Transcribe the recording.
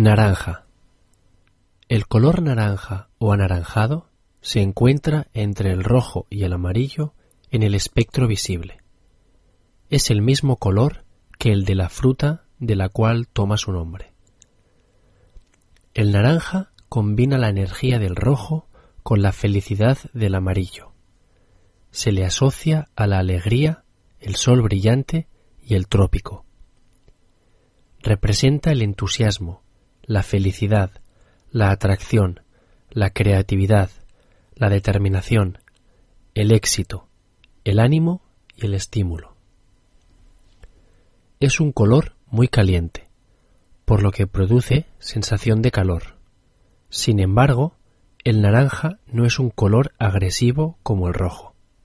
Naranja. El color naranja o anaranjado se encuentra entre el rojo y el amarillo en el espectro visible. Es el mismo color que el de la fruta de la cual toma su nombre. El naranja combina la energía del rojo con la felicidad del amarillo. Se le asocia a la alegría, el sol brillante y el trópico. Representa el entusiasmo, la felicidad, la atracción, la creatividad, la determinación, el éxito, el ánimo y el estímulo. Es un color muy caliente, por lo que produce sensación de calor. Sin embargo, el naranja no es un color agresivo como el rojo.